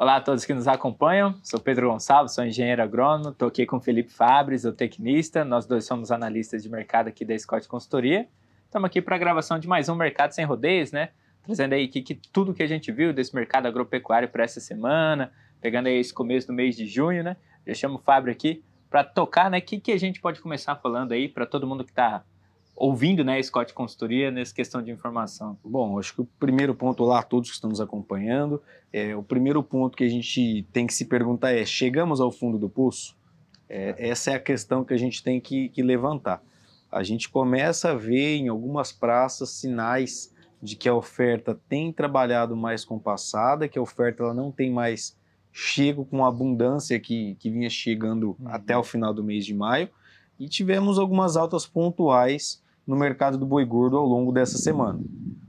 Olá a todos que nos acompanham. Sou Pedro Gonçalves, sou engenheiro agrônomo. Estou aqui com Felipe Fabres, o tecnista. Nós dois somos analistas de mercado aqui da Scott Consultoria. Estamos aqui para a gravação de mais um Mercado Sem Rodeios, né? Trazendo aí que, que tudo que a gente viu desse mercado agropecuário para essa semana, pegando aí esse começo do mês de junho, né? Já chamo o Fábio aqui para tocar, né? O que, que a gente pode começar falando aí para todo mundo que está ouvindo, né, Scott Consultoria nessa questão de informação? Bom, acho que o primeiro ponto lá, todos que estão nos acompanhando, é, o primeiro ponto que a gente tem que se perguntar é: chegamos ao fundo do poço? É, essa é a questão que a gente tem que, que levantar. A gente começa a ver em algumas praças sinais de que a oferta tem trabalhado mais compassada, que a oferta ela não tem mais chego com a abundância que, que vinha chegando uhum. até o final do mês de maio, e tivemos algumas altas pontuais no mercado do boi gordo ao longo dessa semana.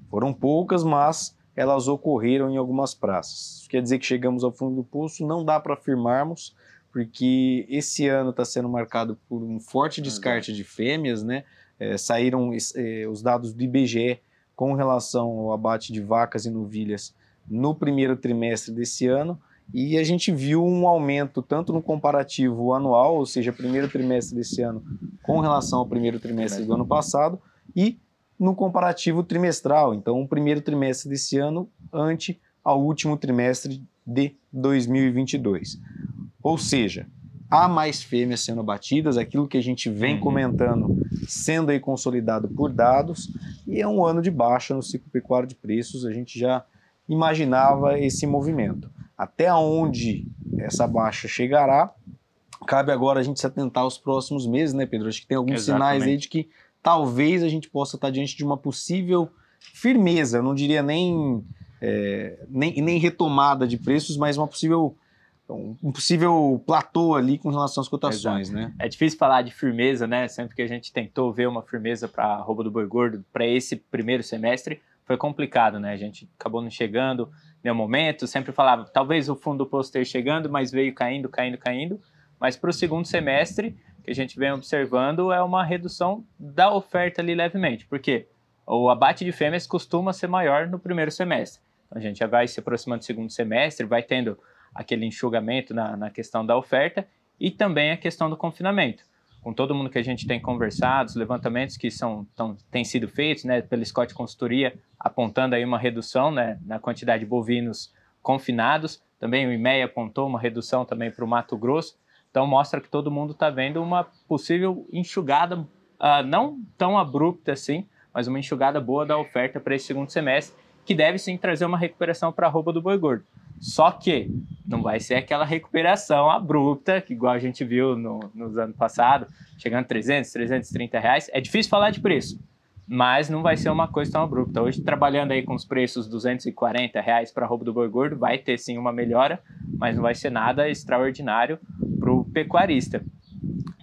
Foram poucas, mas elas ocorreram em algumas praças. Isso quer dizer que chegamos ao fundo do poço? Não dá para afirmarmos, porque esse ano está sendo marcado por um forte descarte de fêmeas, né? É, saíram é, os dados do IBGE com relação ao abate de vacas e novilhas no primeiro trimestre desse ano, e a gente viu um aumento tanto no comparativo anual, ou seja, primeiro trimestre desse ano com relação ao primeiro trimestre do ano passado, e no comparativo trimestral, então o primeiro trimestre desse ano ante ao último trimestre de 2022. Ou seja, há mais fêmeas sendo abatidas, aquilo que a gente vem uhum. comentando sendo aí consolidado por dados, e é um ano de baixa no ciclo pecuário de preços, a gente já imaginava esse movimento. Até onde essa baixa chegará, cabe agora a gente se atentar aos próximos meses, né, Pedro? Acho que tem alguns Exatamente. sinais aí de que talvez a gente possa estar diante de uma possível firmeza, não diria nem, é, nem, nem retomada de preços, mas uma possível um possível platô ali com relação às cotações, Exato. né? É difícil falar de firmeza, né? Sempre que a gente tentou ver uma firmeza para a roupa do boi gordo para esse primeiro semestre, foi complicado, né? A gente acabou não chegando no momento, sempre falava, talvez o fundo do posto esteja chegando, mas veio caindo, caindo, caindo. Mas para o segundo semestre, que a gente vem observando, é uma redução da oferta ali levemente. porque O abate de fêmeas costuma ser maior no primeiro semestre. Então a gente já vai se aproximando do segundo semestre, vai tendo aquele enxugamento na, na questão da oferta e também a questão do confinamento com todo mundo que a gente tem conversado, os levantamentos que são, tão, têm sido feitos né, pela Scott Consultoria, apontando aí uma redução né, na quantidade de bovinos confinados. Também o IMEA apontou uma redução também para o Mato Grosso. Então mostra que todo mundo está vendo uma possível enxugada, uh, não tão abrupta assim, mas uma enxugada boa da oferta para esse segundo semestre, que deve sim trazer uma recuperação para a roupa do boi gordo. Só que não vai ser aquela recuperação abrupta, que igual a gente viu no, nos anos passados, chegando a 300, 330 reais. É difícil falar de preço, mas não vai ser uma coisa tão abrupta. Hoje, trabalhando aí com os preços 240 reais para roubo do boi gordo, vai ter sim uma melhora, mas não vai ser nada extraordinário para o pecuarista.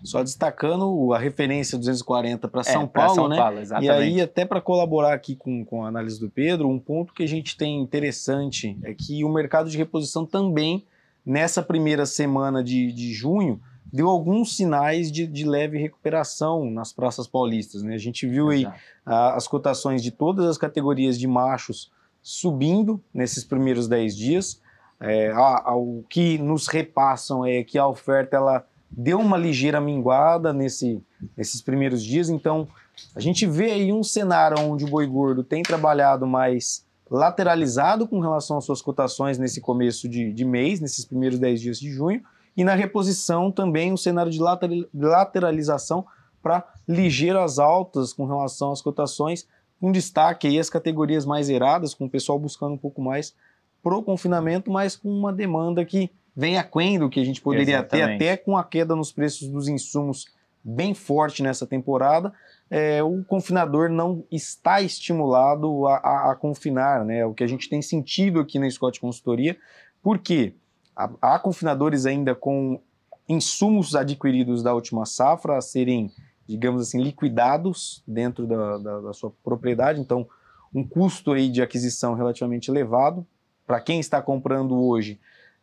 Só destacando a referência 240 para é, São Paulo, São né? Paulo, e aí, até para colaborar aqui com, com a análise do Pedro, um ponto que a gente tem interessante é que o mercado de reposição também, nessa primeira semana de, de junho, deu alguns sinais de, de leve recuperação nas praças paulistas. Né? A gente viu Exato. aí a, as cotações de todas as categorias de machos subindo nesses primeiros 10 dias. É, a, a, o que nos repassam é que a oferta ela deu uma ligeira minguada nesse, nesses primeiros dias, então a gente vê aí um cenário onde o boi gordo tem trabalhado mais lateralizado com relação às suas cotações nesse começo de, de mês, nesses primeiros 10 dias de junho, e na reposição também um cenário de lateralização para ligeiras altas com relação às cotações, com destaque aí as categorias mais eradas, com o pessoal buscando um pouco mais pro confinamento, mas com uma demanda que vem aquém do que a gente poderia Exatamente. ter, até com a queda nos preços dos insumos bem forte nessa temporada, é, o confinador não está estimulado a, a, a, confinar, né? O que a gente tem sentido aqui na Scott Consultoria, porque há, há confinadores ainda com insumos adquiridos da última safra a serem, digamos assim, liquidados dentro da, da, da sua propriedade, então um custo aí de aquisição relativamente elevado. Para quem está comprando hoje,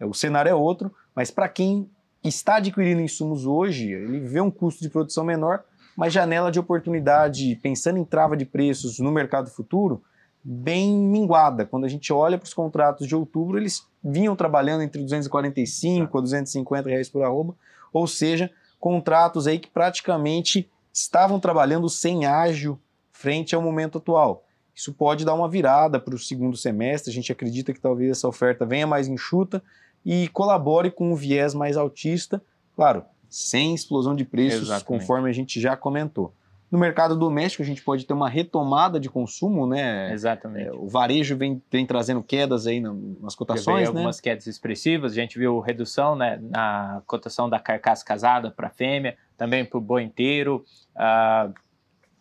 o cenário é outro, mas para quem está adquirindo insumos hoje, ele vê um custo de produção menor, mas janela de oportunidade, pensando em trava de preços no mercado futuro, bem minguada. Quando a gente olha para os contratos de outubro, eles vinham trabalhando entre 245 a 250 reais por arroba, ou seja, contratos aí que praticamente estavam trabalhando sem ágio frente ao momento atual. Isso pode dar uma virada para o segundo semestre. A gente acredita que talvez essa oferta venha mais enxuta e colabore com um viés mais altista, claro, sem explosão de preços, Exatamente. conforme a gente já comentou. No mercado doméstico, a gente pode ter uma retomada de consumo, né? Exatamente. É, o varejo vem, vem trazendo quedas aí nas cotações, né? algumas quedas expressivas. A gente viu redução né, na cotação da carcaça casada para fêmea, também para o boi inteiro. Uh,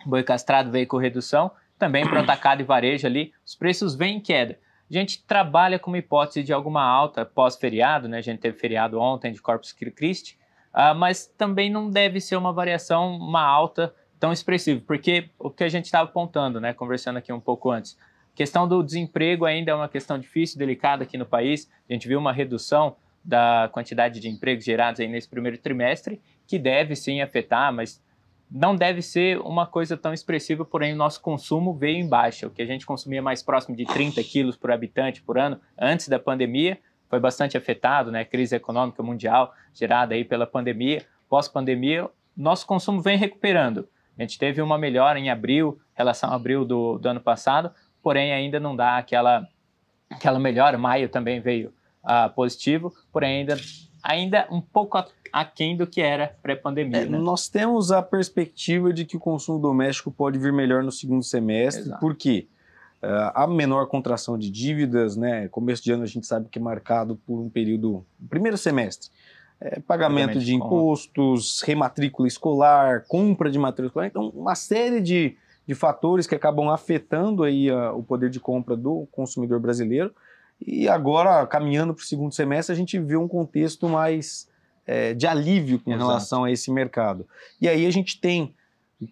boi castrado veio com redução. Também para o atacado e varejo ali, os preços vêm em queda. A gente trabalha com uma hipótese de alguma alta pós-feriado, né? A gente teve feriado ontem de Corpus Christi, uh, mas também não deve ser uma variação, uma alta tão expressivo, porque o que a gente estava apontando, né, conversando aqui um pouco antes, a questão do desemprego ainda é uma questão difícil, delicada aqui no país. A gente viu uma redução da quantidade de empregos gerados aí nesse primeiro trimestre, que deve sim afetar, mas não deve ser uma coisa tão expressiva, porém o nosso consumo veio em baixa. O que a gente consumia mais próximo de 30 quilos por habitante por ano antes da pandemia foi bastante afetado, né? Crise econômica mundial gerada aí pela pandemia. Pós-pandemia, nosso consumo vem recuperando. A gente teve uma melhora em abril, relação a abril do, do ano passado, porém ainda não dá aquela, aquela melhora. Maio também veio uh, positivo, porém ainda, ainda um pouco aquém do que era pré-pandemia. É, né? Nós temos a perspectiva de que o consumo doméstico pode vir melhor no segundo semestre, Exato. por quê? Uh, a menor contração de dívidas, né? Começo de ano a gente sabe que é marcado por um período, primeiro semestre, é, pagamento de impostos, rematrícula escolar, compra de matrícula escolar, então uma série de, de fatores que acabam afetando aí a, o poder de compra do consumidor brasileiro. E agora, caminhando para o segundo semestre, a gente vê um contexto mais é, de alívio com Exato. relação a esse mercado. E aí a gente tem,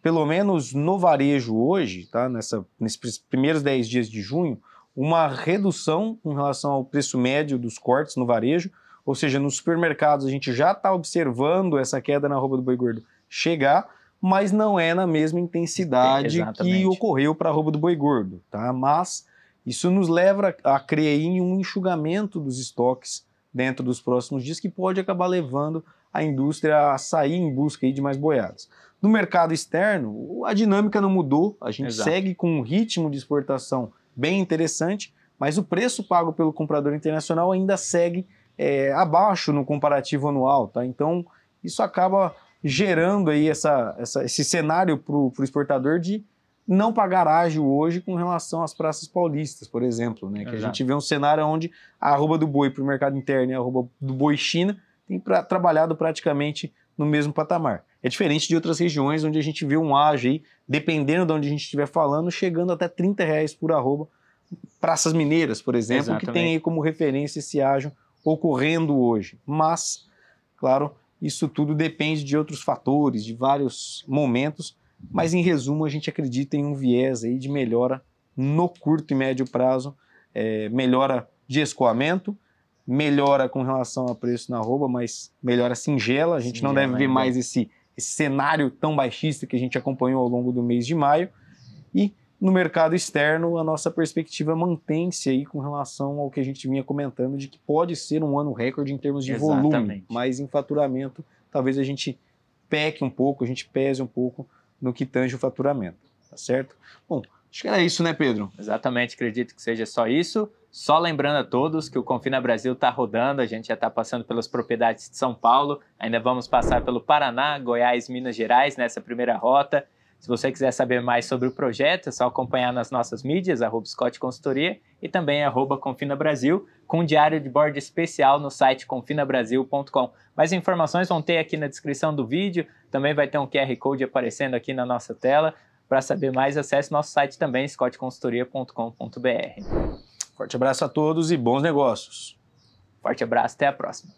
pelo menos no varejo hoje, tá, nessa, nesses primeiros 10 dias de junho, uma redução com relação ao preço médio dos cortes no varejo, ou seja, nos supermercados a gente já está observando essa queda na roupa do boi gordo chegar, mas não é na mesma intensidade que ocorreu para a roupa do boi gordo, tá? Mas isso nos leva a crer em um enxugamento dos estoques dentro dos próximos dias que pode acabar levando a indústria a sair em busca de mais boiadas. No mercado externo, a dinâmica não mudou, a gente Exato. segue com um ritmo de exportação bem interessante, mas o preço pago pelo comprador internacional ainda segue é, abaixo no comparativo anual, tá? Então isso acaba gerando aí essa, essa esse cenário para o exportador de não pagar ágio hoje com relação às praças paulistas, por exemplo, né? Que Exato. a gente vê um cenário onde a arroba do boi para o mercado interno e a arroba do boi China tem pra, trabalhado praticamente no mesmo patamar. É diferente de outras regiões onde a gente vê um ágio aí, dependendo de onde a gente estiver falando, chegando até 30 reais por arroba. Praças mineiras, por exemplo, Exatamente. que tem aí como referência esse ágio ocorrendo hoje. Mas, claro, isso tudo depende de outros fatores, de vários momentos, mas em resumo a gente acredita em um viés aí de melhora no curto e médio prazo, é, melhora de escoamento, melhora com relação a preço na arroba, mas melhora singela, a gente singela, não deve ver mais esse, esse cenário tão baixista que a gente acompanhou ao longo do mês de maio, e no mercado externo, a nossa perspectiva mantém-se aí com relação ao que a gente vinha comentando de que pode ser um ano recorde em termos de Exatamente. volume, mas em faturamento talvez a gente peque um pouco, a gente pese um pouco no que tange o faturamento, tá certo? Bom, acho que era isso, né, Pedro? Exatamente, acredito que seja só isso. Só lembrando a todos que o Confina Brasil está rodando, a gente já está passando pelas propriedades de São Paulo, ainda vamos passar pelo Paraná, Goiás, Minas Gerais nessa primeira rota. Se você quiser saber mais sobre o projeto, é só acompanhar nas nossas mídias, arroba Scott Consultoria e também arroba Confina Brasil, com um diário de bordo especial no site confinabrasil.com. Mais informações vão ter aqui na descrição do vídeo, também vai ter um QR Code aparecendo aqui na nossa tela. Para saber mais, acesse nosso site também, scottconsultoria.com.br. Forte abraço a todos e bons negócios. Forte abraço, até a próxima.